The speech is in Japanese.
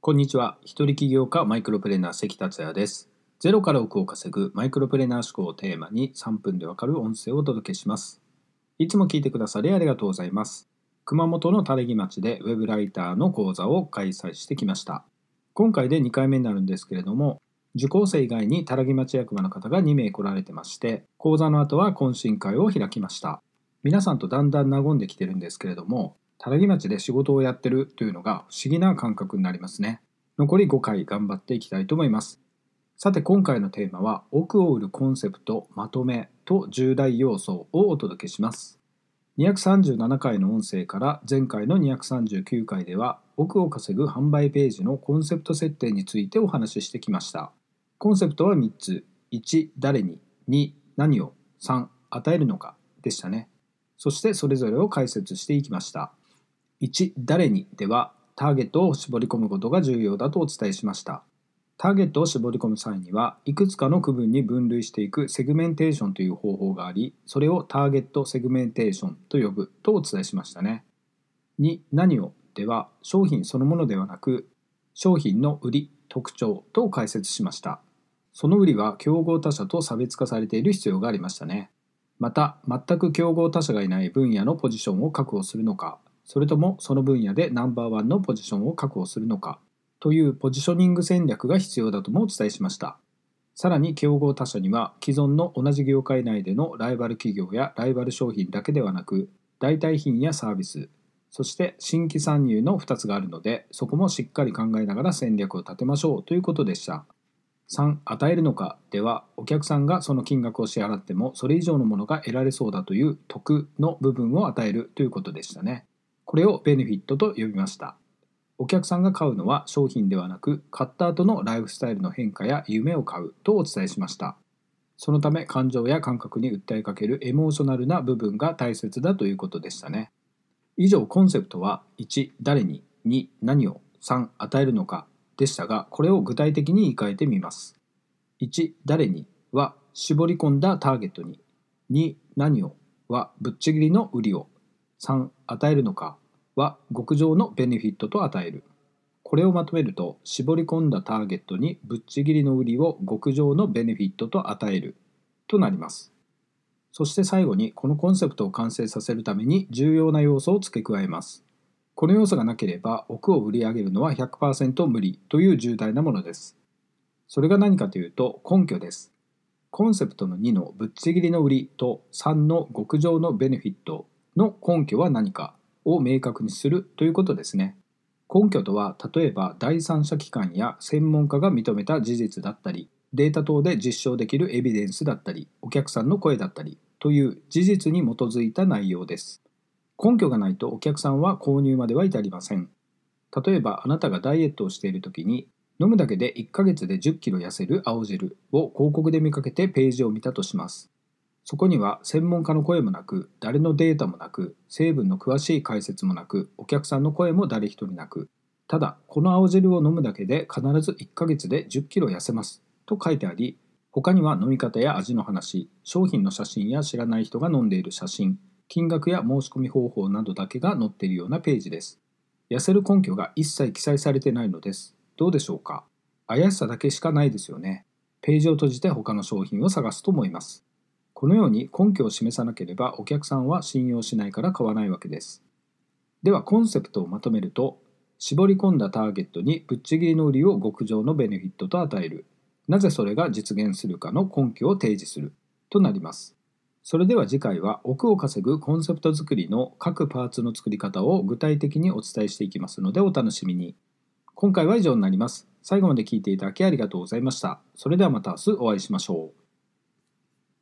こんにちは。一人起業家マイクロプレーナー関達也です。ゼロから億を稼ぐマイクロプレーナー思考をテーマに3分でわかる音声をお届けします。いつも聞いてくださりありがとうございます。熊本の垂木町でウェブライターの講座を開催してきました。今回で2回目になるんですけれども、受講生以外に垂木町役場の方が2名来られてまして、講座の後は懇親会を開きました。皆さんとだんだん和んできてるんですけれども、垂木町で仕事をやってるというのが不思議な感覚になりますね。残り5回頑張っていきたいと思います。さて今回のテーマは奥を売るコンセプトまとめと重大要素をお届けします。237回の音声から前回の239回では奥を稼ぐ販売ページのコンセプト設定についてお話ししてきました。コンセプトは3つ。1、誰に。2、何を。3、与えるのかでしたね。そしてそれぞれを解説していきました。1、誰にではターゲットを絞り込むことが重要だとお伝えしました。ターゲットを絞り込む際には、いくつかの区分に分類していくセグメンテーションという方法があり、それをターゲットセグメンテーションと呼ぶとお伝えしましたね。2、何をでは、商品そのものではなく、商品の売り、特徴と解説しました。その売りは競合他社と差別化されている必要がありましたね。また、全く競合他社がいない分野のポジションを確保するのか、それともその分野でナンバーワンのポジションを確保するのかというポジショニング戦略が必要だともお伝えしました。さらに競合他社には既存の同じ業界内でのライバル企業やライバル商品だけではなく代替品やサービス、そして新規参入の2つがあるのでそこもしっかり考えながら戦略を立てましょうということでした。3. 与えるのかではお客さんがその金額を支払ってもそれ以上のものが得られそうだという得の部分を与えるということでしたね。これをベネフィットと呼びました。お客さんが買うのは商品ではなく、買った後のライフスタイルの変化や夢を買うとお伝えしました。そのため感情や感覚に訴えかけるエモーショナルな部分が大切だということでしたね。以上コンセプトは1、誰に、2、何を、3、与えるのかでしたが、これを具体的に言い換えてみます。1、誰には絞り込んだターゲットに、2、何をはぶっちぎりの売りを、3与えるのかは極上のベネフィットと与える。これをまとめると絞り込んだターゲットにぶっちぎりの売りを極上のベネフィットと与える。となります。そして最後にこのコンセプトを完成させるために重要な要素を付け加えます。この要素がなければ奥を売り上げるのは100%無理という重大なものです。それが何かというと根拠です。コンセプトの2のぶっちぎりの売りと3の極上のベネフィット。の根拠は何かを明確にするということですね。根拠とは例えば第三者機関や専門家が認めた事実だったりデータ等で実証できるエビデンスだったりお客さんの声だったりという事実に基づいた内容です。根拠がないとお客さんは購入までは至りません。例えばあなたがダイエットをしている時に飲むだけで1ヶ月で10キロ痩せる青汁を広告で見かけてページを見たとします。そこには専門家の声もなく、誰のデータもなく、成分の詳しい解説もなく、お客さんの声も誰一人なく、ただ、この青汁を飲むだけで必ず1ヶ月で10キロ痩せますと書いてあり、他には飲み方や味の話、商品の写真や知らない人が飲んでいる写真、金額や申し込み方法などだけが載っているようなページです。痩せる根拠が一切記載されてないのです。どうでしょうか？怪しさだけしかないですよね。ページを閉じて他の商品を探すと思います。このように根拠を示さなければお客さんは信用しないから買わないわけです。ではコンセプトをまとめると、絞り込んだターゲットにぶっちぎりの売りを極上のベネフィットと与える。なぜそれが実現するかの根拠を提示する。となります。それでは次回は奥を稼ぐコンセプト作りの各パーツの作り方を具体的にお伝えしていきますのでお楽しみに。今回は以上になります。最後まで聞いていただきありがとうございました。それではまた明日お会いしましょう。